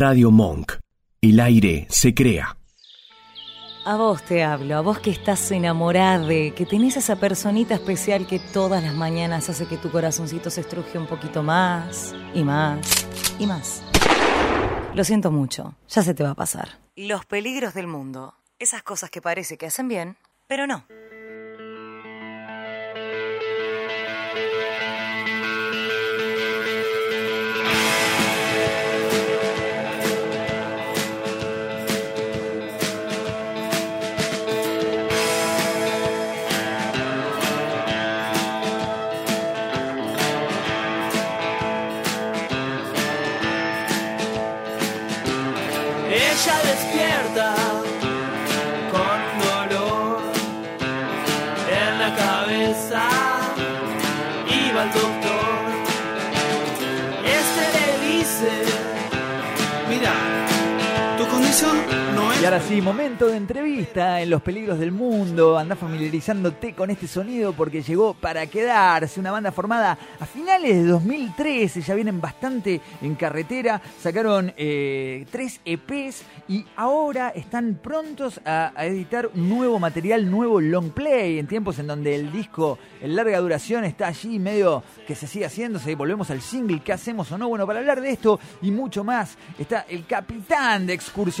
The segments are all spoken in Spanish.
Radio Monk. El aire se crea. A vos te hablo, a vos que estás enamorada, que tenés esa personita especial que todas las mañanas hace que tu corazoncito se estruje un poquito más y más y más. Lo siento mucho, ya se te va a pasar. Los peligros del mundo, esas cosas que parece que hacen bien, pero no. Ella despierta Y ahora sí, momento de entrevista en Los Peligros del Mundo. Anda familiarizándote con este sonido porque llegó para quedarse. Una banda formada a finales de 2013. Ya vienen bastante en carretera. Sacaron eh, tres EPs y ahora están prontos a, a editar nuevo material, nuevo long play. En tiempos en donde el disco en larga duración está allí medio que se sigue haciéndose. Volvemos al single. ¿Qué hacemos o no? Bueno, para hablar de esto y mucho más está el capitán de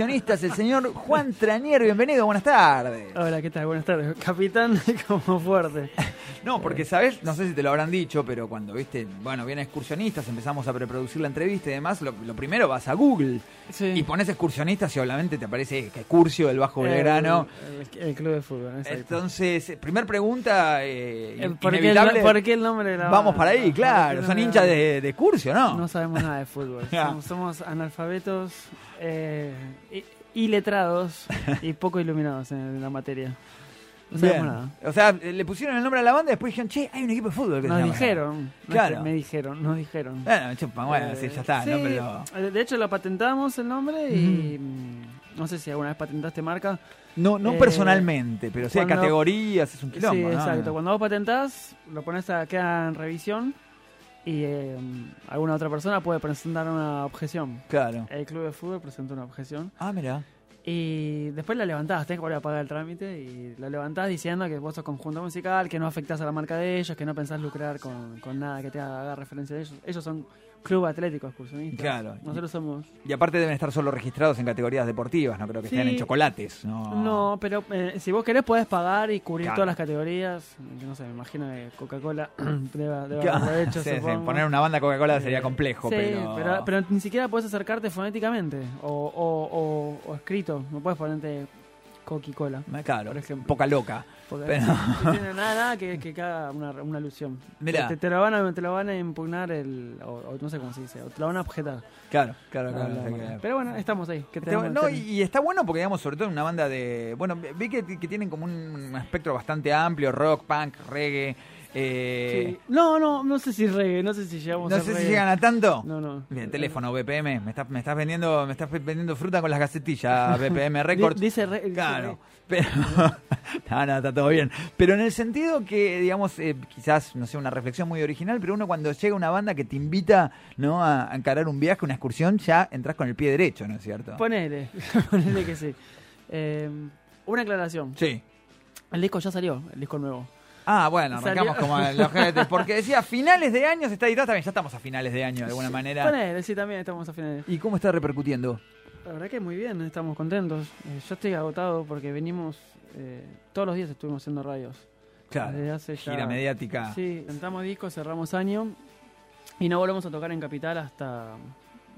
excursionistas, el señor Juan Tranier, bienvenido, buenas tardes. Hola, ¿qué tal? Buenas tardes. Capitán, como fuerte. No, porque sabes, no sé si te lo habrán dicho, pero cuando viste, bueno, vienen excursionistas, empezamos a preproducir la entrevista y demás, lo, lo primero vas a Google Sí. y pones excursionistas y obviamente te aparece que Curcio del Bajo Belgrano. El, el club de fútbol, exacto. Entonces, primer pregunta eh, Eh, ¿Por, qué el, inevitable. por qué el nombre de la Vamos para ahí, ¿Por claro. Son hinchas de, de Curcio, ¿no? No sabemos nada de fútbol. Somos analfabetos eh, y, y letrados y poco iluminados en la materia. No sabemos nada. O sea, le pusieron el nombre a la banda y después dijeron, che, hay un equipo de fútbol que se Nos llama". dijeron. Claro. Me dijeron, nos dijeron. Bueno, bueno, Eh, sí, ya está, sí, ¿no? Pero... eh, De hecho, lo patentamos el nombre y mm, no sé si alguna vez patentaste marca. No, no Eh, personalmente, pero sí hay cuando- categorías, es un quilombo, sí, ¿no? exacto. Cuando vos patentás, lo pones a queda en revisión y eh, alguna otra persona puede presentar una objeción. Claro. El club de fútbol presentó una objeción Ah, mira. y después la levantás, tenés que volver a pagar el trámite y la levantás diciendo que vos sos conjunto musical, que no afectás a la marca de ellos, que no pensás lucrar con, con nada que te haga referencia de ellos. Ellos son club atlético excursionista. Claro. Nosotros somos... Y aparte deben estar solo registrados en categorías deportivas, no creo que Sí. estén en chocolates. No, No, pero eh, si vos querés podés pagar y cubrir Claro. todas las categorías. No sé, me imagino que Coca-Cola Claro, haberlo hecho, sí. Poner una banda Coca-Cola Eh, sería complejo, pero... pero... ni siquiera puedes acercarte fonéticamente o, o, o, o escrito. No puedes ponerte Coca-Cola. Claro, por ejemplo. poca loca. Porque Pero- no tiene nada, nada que, que haga una, una alusión. Mirá. Te, te lo van a, te lo van a impugnar, el, o, o no sé cómo se dice, o te lo van a objetar. Claro, claro, La- claro. Pero bueno, estamos ahí. que Está- tenemos- no, tenemos- y está bueno porque, digamos, sobre todo en una banda de... Bueno, vi que, que tienen como un espectro bastante amplio, rock, punk, reggae... eh, Sí. No, no, no sé si reggae, no sé si llegamos No a sé si llegan a tanto. No, no. Bien, teléfono, BPM, me estás, me estás vendiendo, me estás vendiendo fruta con las gacetillas, BPM Records. Di- Dice re- Claro, pero no, no, está todo bien. Pero en el sentido que, digamos, eh, quizás, no sé, una reflexión muy original, pero uno cuando llega una banda que te invita, ¿no? A, a encarar un viaje, una excursión, ya entras con el pie derecho, ¿no es cierto? Ponele, ponele que sí. Eh, una aclaración. Sí. El disco ya salió, el disco nuevo. Ah, bueno, arrancamos Salió. como los GNT, porque decía finales de año se está editando, también ya estamos a finales de año de alguna manera. Ponele, sí, también estamos a finales. ¿Y cómo está repercutiendo? La verdad que muy bien, estamos contentos. Eh, yo estoy agotado porque venimos, eh, todos los días estuvimos haciendo radios. Claro, Desde hace ya- gira mediática. Sí, sentamos discos, cerramos año y no volvemos a tocar en Capital hasta,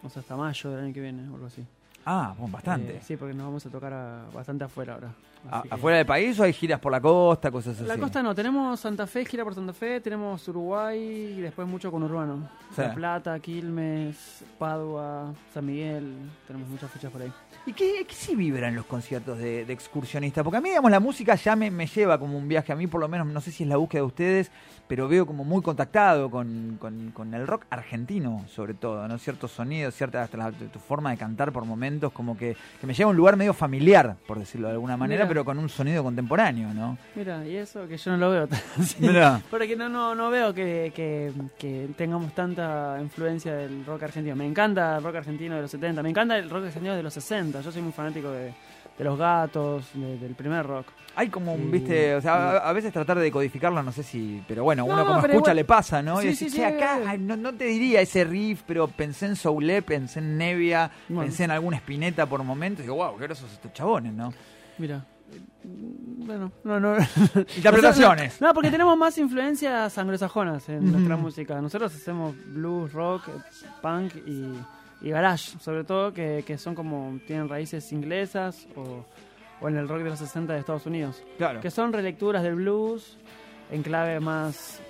o sea, hasta mayo del año que viene o algo así. Ah, bueno, bastante. Eh, sí, porque nos vamos a tocar a- bastante afuera ahora. ¿A- Así que- ¿Afuera del país o hay giras por la costa, cosas así? La costa no, tenemos Santa Fe, gira por Santa Fe, tenemos Uruguay y después mucho con Urbano. Sí. La Plata, Quilmes, Padua, San Miguel, tenemos muchas fechas por ahí. ¿Y qué, qué sí vibran los conciertos de, de excursionista? Porque a mí, digamos, la música ya me, me lleva como un viaje. A mí, por lo menos, no sé si es la búsqueda de ustedes, pero veo como muy contactado con, con- con el rock argentino, sobre todo, ¿no? Ciertos sonidos, cierta hasta la- tu forma de cantar por momentos como que, que me lleva a un lugar medio familiar, por decirlo de alguna manera, pero con un sonido contemporáneo, ¿no? Mira, y eso que yo no lo veo tan así. Porque no, no, no veo que, que, que tengamos tanta influencia del rock argentino. Me encanta el rock argentino de los 70, me encanta el rock argentino de los 60. Yo soy muy fanático de, de los gatos, de- del primer rock. Hay como un, viste, o sea, a, veces tratar de decodificarlo, no sé si, pero bueno, No, uno como escucha igual- le pasa, ¿no? Sí, y decís, sí, "Che, sí, acá ay, no, no te diría ese riff, pero pensé en Soule, pensé en Nevia, Bueno. pensé en alguna espineta por momentos, y digo, wow, qué grosos estos chabones, ¿no? Mira. eh, Bueno, no, no. Interpretaciones. No, porque tenemos más influencias anglosajonas en nuestra música. Nosotros hacemos blues, rock, punk y, y garage, sobre todo, que, que son como, tienen raíces inglesas o, o en el rock de los 60 de Estados Unidos. Claro. Que son relecturas del blues en clave más...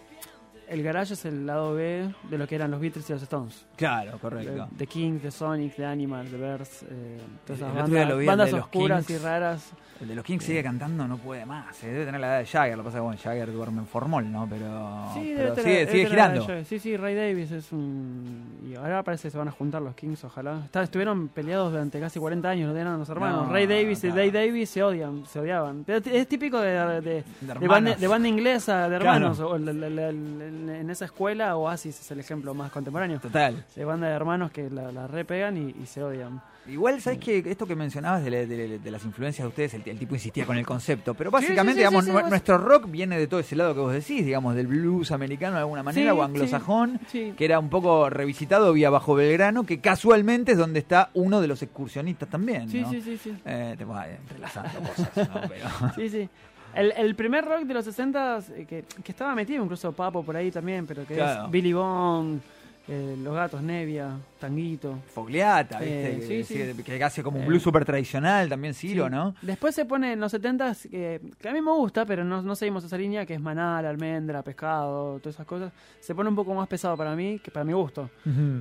El garage es el lado B de lo que eran los Beatles y los Stones. Claro, correcto. The Kings, The Sonic, The Animals, The Birds, eh, todas esas bandas, oscuras Kings. y raras. El de los Kings sigue cantando, no puede más. eh, Debe tener la edad de Jagger, lo que pasa es que bueno, Jagger duerme en formol, ¿no? Pero, Sí, pero debe tener- sigue, girando. Sí, sí, Ray Davis es un... Y ahora parece que se van a juntar los Kings, ojalá. Está- estuvieron peleados durante casi 40 años, no eran los hermanos. No, Ray Davis y Dave Davis se odian, se odiaban. Es típico de, de, de- de hermanos. banda, inglesa, de Claro. hermanos. O en esa escuela, Oasis es el ejemplo más contemporáneo. Total. De banda de hermanos que la, la repegan y, y se odian. Igual, ¿sabes que Esto que mencionabas de, la- de la- de las influencias de ustedes, el, el tipo insistía con el concepto, pero básicamente, sí, sí, digamos, sí, nuestro rock viene de todo ese lado que vos decís, digamos, del blues americano de alguna manera, o anglosajón, que era un poco revisitado vía Bajo Belgrano, que casualmente es donde está uno de los excursionistas también, Sí, ¿no? sí, sí, sí. Eh, te vas entrelazando cosas, ¿no? Pero- Sí, sí. El, el primer rock de los 60 eh, que, que estaba metido incluso Papo por ahí también, pero que Claro. es Billy Bond, eh, Los Gatos Nevia, Tanguito. Fogliata, Eh, ¿viste? sí, que, sí. que hace como un Eh, blues super tradicional también, Ciro, Sí. ¿no? Después se pone en los 70 que, que a mí me gusta, pero no, no seguimos esa línea, que es manal, almendra, pescado, todas esas cosas. Se pone un poco más pesado para mí, que para mi gusto,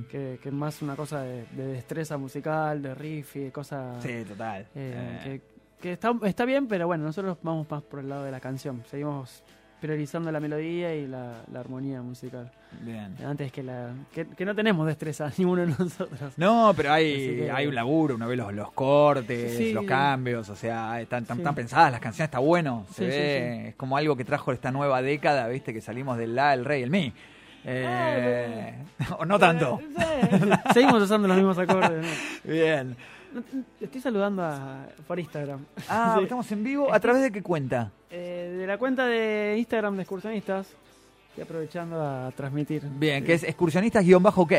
que, que más una cosa de, de destreza musical, de riff y de cosas... Sí, total. Eh, Eh, que que está, está bien, pero bueno, nosotros vamos más por el lado de la canción. Seguimos priorizando la melodía y la, la armonía musical. bien. Antes que la. Que, que no tenemos destreza, ninguno de nosotros. No, pero hay, que- hay un laburo, uno ve los, los cortes, Sí. los cambios, o sea, están tan, Sí. tan pensadas las canciones, está bueno, se Sí, ve, es como algo que trajo esta nueva década, viste, que salimos del la, el rey, el mi. Eh, o no tanto. Sí. Seguimos usando los mismos acordes. ¿no? Bien. No, Estoy saludando a, por Instagram. Ah, Sí. estamos en vivo, ¿a través de qué cuenta? Eh, de la cuenta de Instagram de excursionistas. Estoy aprovechando a transmitir. Bien, que es excursionistas-ok.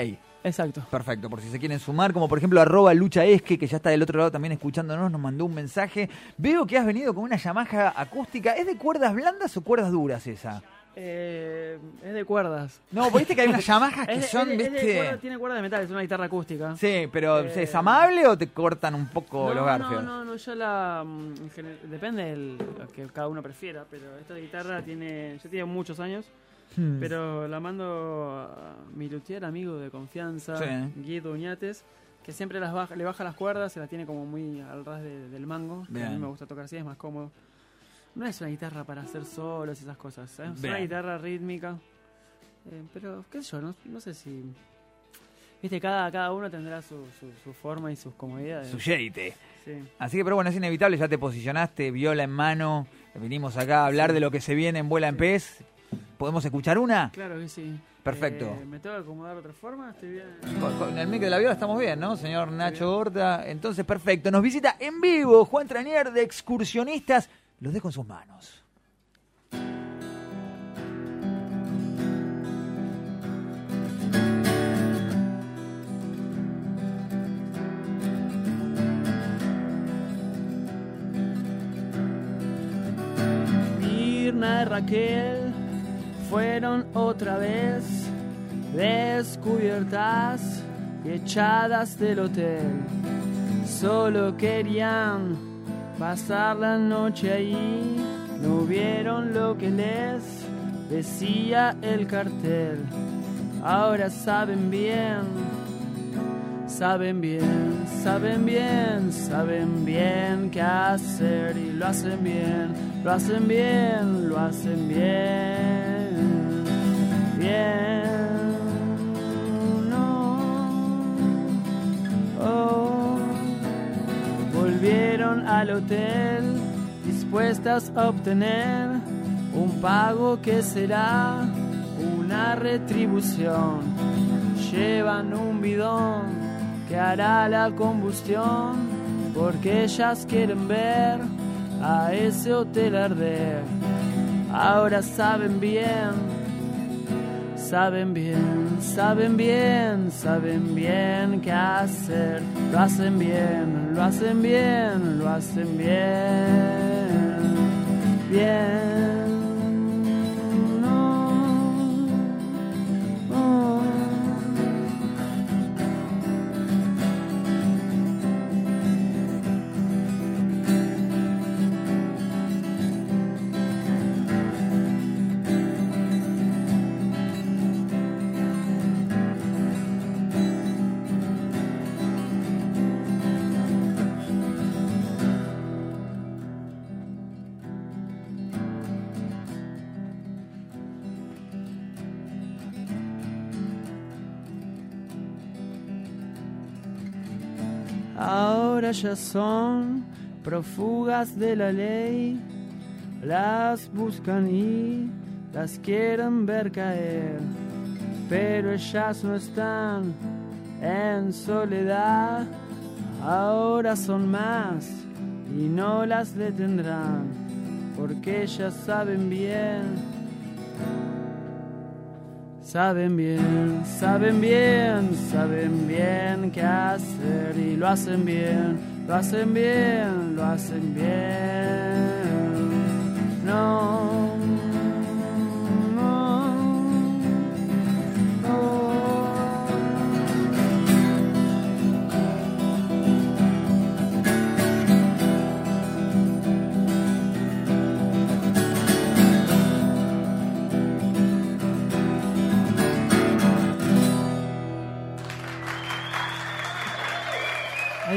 Exacto. Perfecto, por si se quieren sumar, como por ejemplo arroba Lucha Esque, que ya está del otro lado también escuchándonos, nos mandó un mensaje. Veo que has venido con una Yamaha acústica. ¿Es de cuerdas blandas o cuerdas duras esa? Eh, es de cuerdas. No, viste que hay unas Yamahas que Es de- son, es de- es de viste... cuerda- tiene cuerda de metal, es una guitarra acústica. Sí, pero Eh, ¿es amable o te cortan un poco no, los garfios? No, no, no, yo la. mm, depende del lo que cada uno prefiera, pero esta guitarra tiene. Ya tiene muchos años, Hmm. pero la mando a mi luthier amigo de confianza, Sí. Guido Uñates, que siempre las baja, le baja las cuerdas, se las tiene como muy al ras de- del mango. que A mí me gusta tocar así, es más cómodo. No es una guitarra para hacer solos y esas cosas, ¿eh? es una guitarra rítmica. Eh, pero, qué sé yo, no, no sé si. Viste, cada, cada uno tendrá su, su, su forma y sus comodidades. Su jeite. Sí. Así que, pero bueno, es inevitable, ya te posicionaste, viola en mano, vinimos acá a hablar de lo que se viene en Vuela en Pez. ¿Podemos escuchar una? Claro que sí. Perfecto. Eh, ¿Me tengo que acomodar de otra forma? Estoy bien. Con, con el mic de la viola estamos bien, ¿no? Señor Nacho Horta. Entonces, perfecto. Nos visita en vivo Juan Tranier de Excursionistas. Los dejo en sus manos. Mirna y Raquel fueron otra vez descubiertas y echadas del hotel. Solo querían pasar la noche ahí, no vieron lo que les decía el cartel. Ahora saben bien, saben bien, saben bien, saben bien qué hacer y lo hacen bien, lo hacen bien, lo hacen bien, bien, no, oh, fueron al hotel dispuestas a obtener un pago que será una retribución. Llevan un bidón que hará la combustión porque ellas quieren ver a ese hotel arder. Ahora saben bien saben bien, saben bien, saben bien qué hacer. Lo hacen bien, lo hacen bien, lo hacen bien. Bien. Ahora ya son prófugas de la ley, las buscan y las quieren ver caer, pero ellas no están en soledad, ahora son más y no las detendrán, porque ellas saben bien Saben bien, saben bien, saben bien qué hacer y lo hacen bien, lo hacen bien, lo hacen bien. No,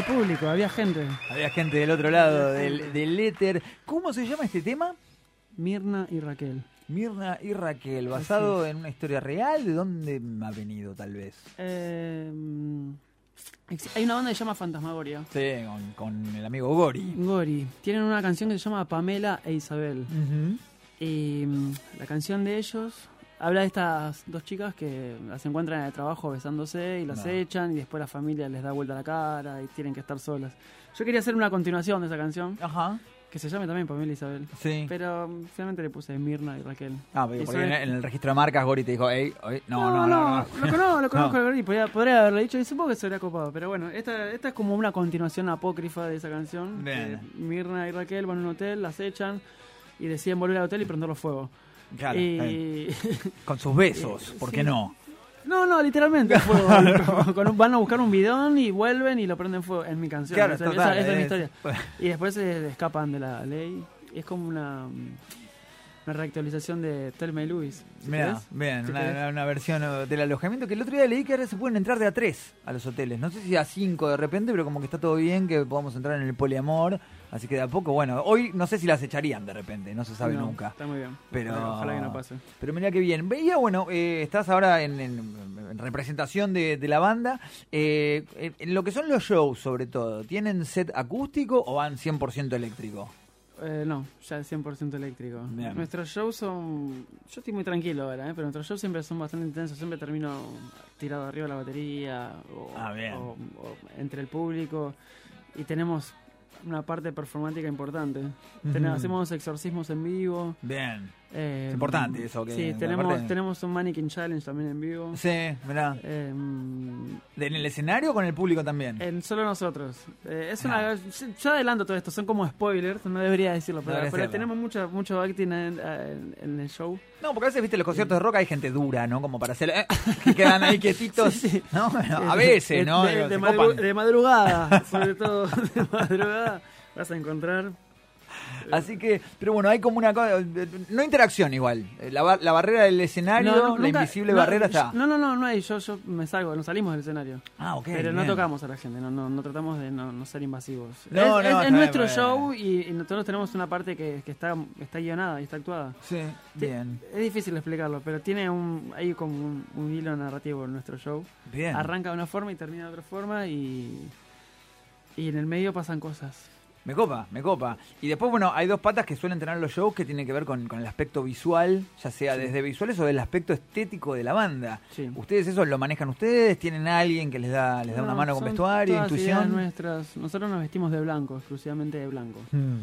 público, había gente. Había gente del otro lado del, del éter. ¿Cómo se llama este tema? Mirna y Raquel. Mirna y Raquel, basado en una historia real. ¿De dónde ha venido, tal vez? Eh, hay una banda que se llama Fantasmagoria. Sí, con, con el amigo Gori. Gori. Tienen una canción que se llama Pamela e Isabel. Y mm, la canción de ellos habla de estas dos chicas que las encuentran en el trabajo besándose y las No. echan y después la familia les da vuelta la cara y tienen que estar solas. Yo quería hacer una continuación de esa canción Ajá. que se llame también Pamela Isabel. Sí. Pero mm, finalmente le puse Mirna y Raquel. Ah, porque en, es- en el registro de marcas Gori te dijo, Ey, oye, no, no, no, no. Lo conozco, lo conozco No. a Gori, podría, podría haberle dicho y supongo que se habría copado. Pero bueno, esta, esta es como una continuación apócrifa de esa canción. Bien. Mirna y Raquel van a un hotel, las echan y deciden volver al hotel y prenderlo fuego. Claro, y... eh, con sus besos, ¿por qué Sí. no? No, no, literalmente fuego. Con un- van a buscar un bidón y vuelven y lo prenden fuego. En mi canción. Claro, esa, total, esa- esa es mi es- historia. Y después se escapan de la ley. Es como una, una reactualización de Telma y Luis. querés. bien, una, una versión del alojamiento que el otro día leí que ahora se pueden entrar de a tres a los hoteles. No sé si a cinco de repente, pero como que está todo bien, que podamos entrar en el poliamor. Así que de a poco, bueno, hoy no sé si las echarían de repente, no se sabe No, nunca. Está muy bien. Pero, Ojalá, ojalá que no pase. Pero mira qué bien. Veía, bueno, eh, estás ahora en, en- en representación de, de la banda. Eh, en- lo que son los shows, sobre todo, ¿tienen set acústico o van 100% eléctrico? Eh, no, ya es 100% eléctrico. Bien. Nuestros shows son. Yo estoy muy tranquilo ahora, ¿eh? pero nuestros shows siempre son bastante intensos. Siempre termino tirado arriba de la batería o, Ah, bien. o- o entre el público. Y tenemos una parte performática importante. Ujú. Hacemos exorcismos en vivo. Bien. Eh, Es importante eso, que Sí, tenemos, parte- tenemos un Mannequin Challenge también en vivo. Sí, mirá. Eh, ¿En el escenario o con el público también? en solo nosotros. Eh, es Ah. una, yo adelanto todo esto, son como spoilers, no debería decirlo, pero, debería pero tenemos mucho, mucho acting en, en- en el show. No, porque a veces, viste, los conciertos de rock hay gente dura, ¿no? Como para hacer... eh, que quedan ahí quietitos, Sí, sí. ¿no? Bueno, a De- veces, de- ¿no? De, de se madru- copan. de madrugada, sobre todo de madrugada, vas a encontrar. Así que, pero bueno, hay como una cosa... No interacción igual. La, ba- la barrera del escenario, No, la invisible no, barrera está... No, no, no, no hay. Yo, yo me salgo, nos salimos del escenario. Ah, ok. pero no tocamos a la gente, no, no, no tratamos de no, no ser invasivos. No, es no, es- es nuestro show y, y nosotros tenemos una parte que, que está, está guionada y está actuada. Sí, bien. Es difícil explicarlo, pero tiene un, hay como un, un hilo narrativo en nuestro show. Bien. Arranca de una forma y termina de otra forma y, y en el medio pasan cosas. Me copa, me copa. Y después, bueno, hay dos patas que suelen tener los shows que tienen que ver con, con el aspecto visual, ya sea desde visuales o del aspecto estético de la banda. Sí. ¿Ustedes eso lo manejan ustedes? ¿Tienen a alguien que les da, les da una No, mano con vestuario, todas intuición? nuestras. Nosotros nos vestimos de blanco, exclusivamente de blanco. Mm.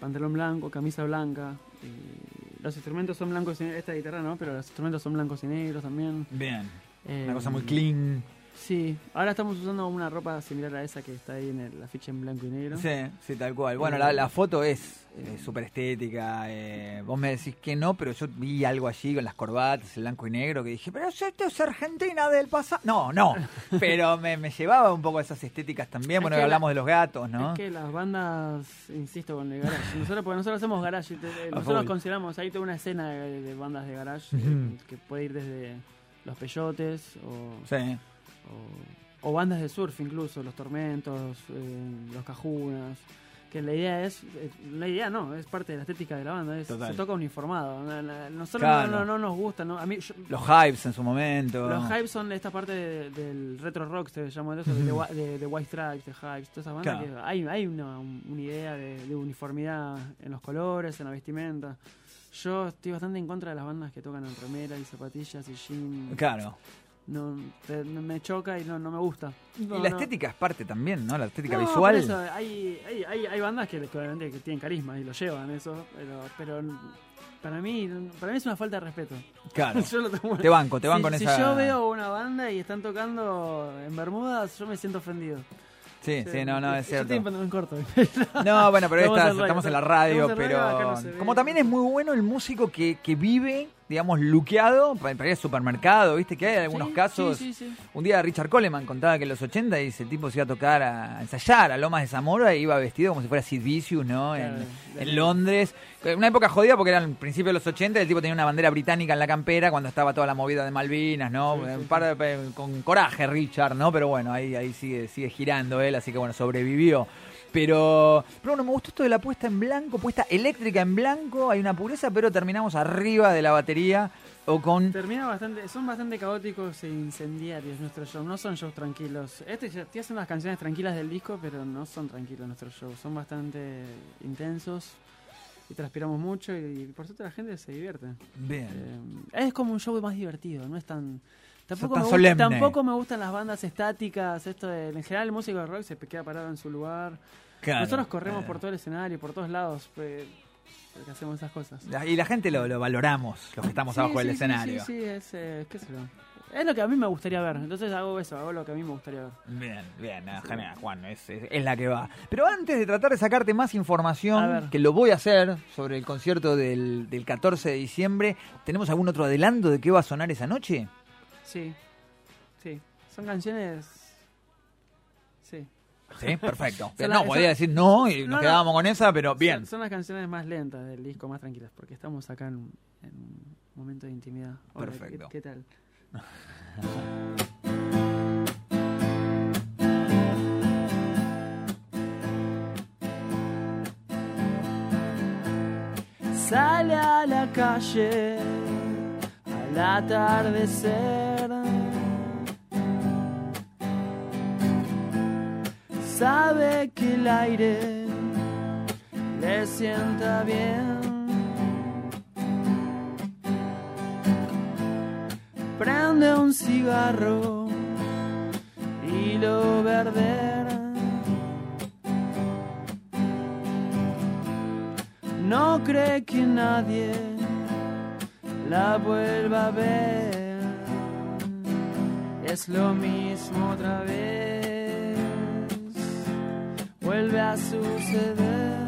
Pantalón blanco, camisa blanca. y los instrumentos son blancos y negros. Esta guitarra no, pero los instrumentos son blancos y negros también. Bien, Eh, una cosa muy clean. Sí, ahora estamos usando una ropa similar a esa que está ahí en el afiche en blanco y negro. Sí, sí, tal cual. Bueno, la, la foto es eh, súper estética. eh, vos me decís que no, pero yo vi algo allí con las corbatas, el blanco y negro, que dije, pero esto es Argentina del pasado. No, no, pero me, me llevaba un poco a esas estéticas también. Es Bueno, que la- hablamos de los gatos, ¿no? Es que las bandas, insisto con el garage, nosotros, porque nosotros hacemos garage, te- nosotros consideramos, hay toda una escena de, de bandas de garage eh, que puede ir desde los peyotes o, Sí. O, o bandas de surf incluso, los tormentos, eh, los cajunas, que la idea es, eh, la idea no, es parte de la estética de la banda, es, Total. se toca uniformado, nosotros Claro. no, no, no nos gusta, no, a mí, yo- Los hypes en su momento. los hypes son esta parte de- del retro rock, se llama eso, de, de, de White Stripes, de Hypes, todas esas bandas. Claro. que hay hay una, una idea de, uniformidad en los colores, en la vestimenta. Yo estoy bastante en contra de las bandas que tocan en remera y zapatillas y jean. Claro. No, te- me choca y no, no me gusta. y la no. estética es parte también, ¿no? La estética No, visual. por eso, hay, hay, hay, hay bandas que, que obviamente que tienen carisma y lo llevan eso, pero, pero para mí para mí es una falta de respeto. Claro. Yo lo tomo- Te banco, te si, banco en si esa. yo veo una banda y están tocando en Bermudas, yo me siento ofendido. Sí, sí, no, no, es Yo estoy cierto. en pantalón corto. No, bueno, pero Estamos esta- en radio, estamos en la radio, estamos en radio, acá pero no se ve. como también es muy bueno el músico que, que vive, digamos, luqueado para ir al supermercado, ¿viste? Que hay algunos Sí, casos. Sí, sí, sí. Un día Richard Coleman contaba que en los 80 dice, el tipo se iba a tocar, a ensayar a Lomas de Zamora y iba vestido como si fuera Sid Vicious, ¿no? Claro, en, en Londres. Una época jodida porque era el principio de los 80 y el tipo tenía una bandera británica en la campera cuando estaba toda la movida de Malvinas, ¿no? Un par de- con coraje Richard, ¿no? Pero bueno, ahí, ahí sigue, sigue girando él, así que bueno, sobrevivió. Pero, pero bueno, me gustó esto de la puesta en blanco, puesta eléctrica en blanco, hay una pureza, pero terminamos arriba de la batería o con... Termina bastante, son bastante caóticos e incendiarios nuestros shows, no son shows tranquilos. Este ya- estoy haciendo las canciones tranquilas del disco, pero no son tranquilos nuestros shows, son bastante intensos y transpiramos mucho y, por suerte la gente se divierte. Bien. Eh, es como un show más divertido, no es tan... Tampoco, me gusta- solemne. tampoco me gustan las bandas estáticas, esto de, en general el músico de rock se queda parado en su lugar. Claro. Nosotros corremos Eh. por todo el escenario, por todos lados, pues, porque hacemos esas cosas. Y la gente lo, lo valoramos, los que estamos Sí, abajo del sí, escenario. Sí, sí, es, eh, qué. Es lo que a mí me gustaría ver, entonces hago eso, hago lo que a mí me gustaría ver. Bien, bien, eh, genial, Juan, es, es- es la que va. Pero antes de tratar de sacarte más información, que lo voy a hacer sobre el concierto del, del 14 de diciembre, ¿tenemos algún otro adelanto de qué va a sonar esa noche? Sí, sí, son canciones... Sí. Sí, perfecto. No, podía decir no y No, nos no. quedábamos con esa, pero bien. Son, son las canciones más lentas del disco, más tranquilas, porque estamos acá en, en un momento de intimidad. Hola, ¿qué- Perfecto. ¿Qué, tal? Sale a la calle al atardecer. Sabe que el aire le sienta bien. Prende un cigarro y lo verde. No cree que nadie la vuelva a ver. Es lo mismo otra vez. Vuelve a suceder.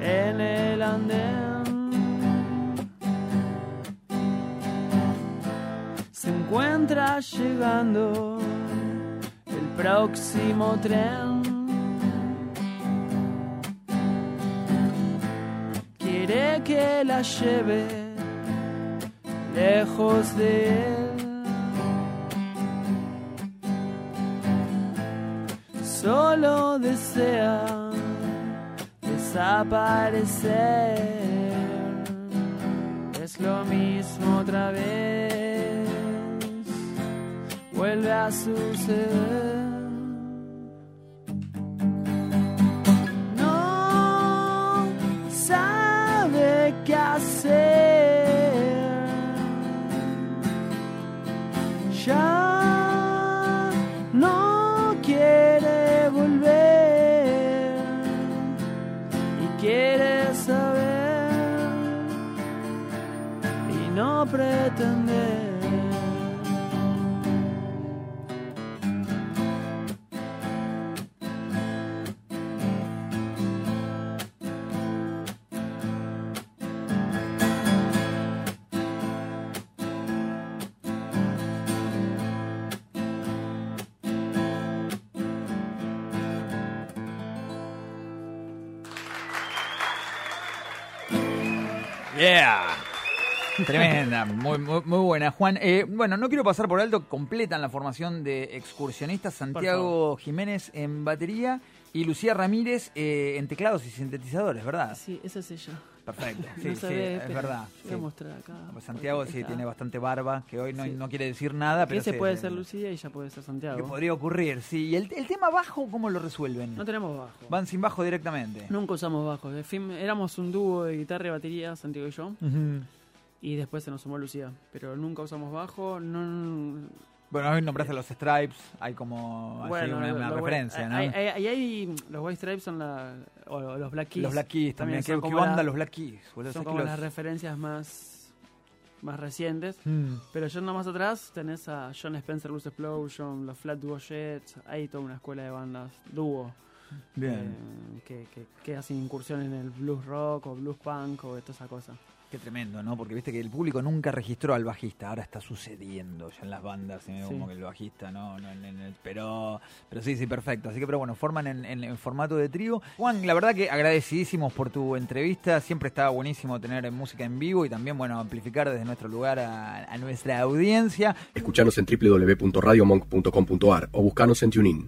en el andén. Se encuentra llegando el próximo tren. Quiere que la lleve lejos de él. Solo desea desaparecer. Es lo mismo otra vez. Vuelve a suceder. Yeah. Tremenda, muy, muy, muy buena. Juan, eh, bueno, no quiero pasar por alto, completan la formación de excursionistas Santiago Jiménez en batería y Lucía Ramírez eh, en teclados y sintetizadores, ¿verdad? Sí, esa es ella. Perfecto, sí, No sí, es verdad. Voy a sí. mostrar acá. Pues Santiago sí está- tiene bastante barba, que hoy no, Sí. no quiere decir nada, pero ese se- puede ser Lucía y ella puede ser Santiago. Que podría ocurrir, sí. ¿Y el, el tema bajo cómo lo resuelven? No tenemos bajo. Van sin bajo directamente. Nunca usamos bajo. De fin- éramos un dúo de guitarra y batería, Santiago y yo. Y después se nos sumó Lucía. Pero nunca usamos bajo. No, Bueno, hoy nombraste los Stripes, hay como así bueno, una, lo- una lo- referencia, ¿no? hay- hay- hay- hay- los White Stripes son la, o los Black Keys. los Black Keys también. ¿Qué, son qué banda la- los Black Keys? boludo? Son ¿Sabes como las referencias más, más recientes. Mm. Pero yo más atrás tenés a John Spencer Blues Explosion, los Flat Duo Jets, hay toda una escuela de bandas dúo Bien. eh, que, que, que hacen incursión en el blues rock o blues punk o toda esa cosa. Qué tremendo, ¿no? Porque viste que el público nunca registró al bajista, ahora está sucediendo ya en las bandas. Sí. como que el bajista, no, no en- en el- pero, pero sí, sí, perfecto. Así que, pero bueno, forman en, en- en formato de trío. Juan, la verdad que agradecidísimos por tu entrevista, siempre está buenísimo tener música en vivo y también, bueno, amplificar desde nuestro lugar a, a nuestra audiencia. Escuchanos en www.radiomonk.com.ar o buscanos en TuneIn.